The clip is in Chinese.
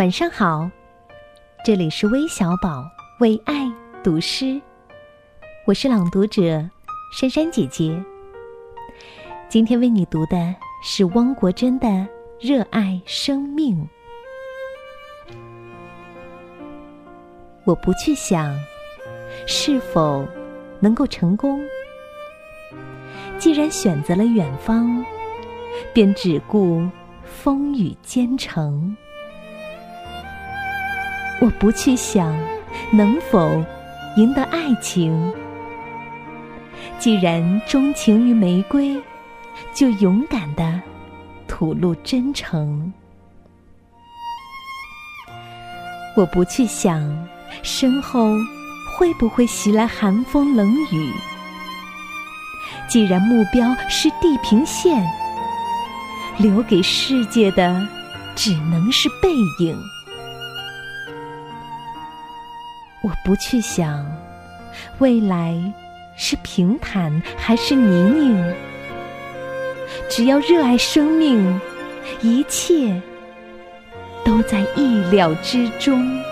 晚上好，这里是微小宝为爱读诗，我是朗读者珊珊姐姐。今天为你读的是汪国真的《热爱生命》。我不去想是否能够成功，既然选择了远方，便只顾风雨兼程。我不去想能否赢得爱情，既然钟情于玫瑰，就勇敢的吐露真诚。我不去想身后会不会袭来寒风冷雨，既然目标是地平线，留给世界的只能是背影。我不去想，未来是平坦还是泥泞，只要热爱生命，一切都在意料之中。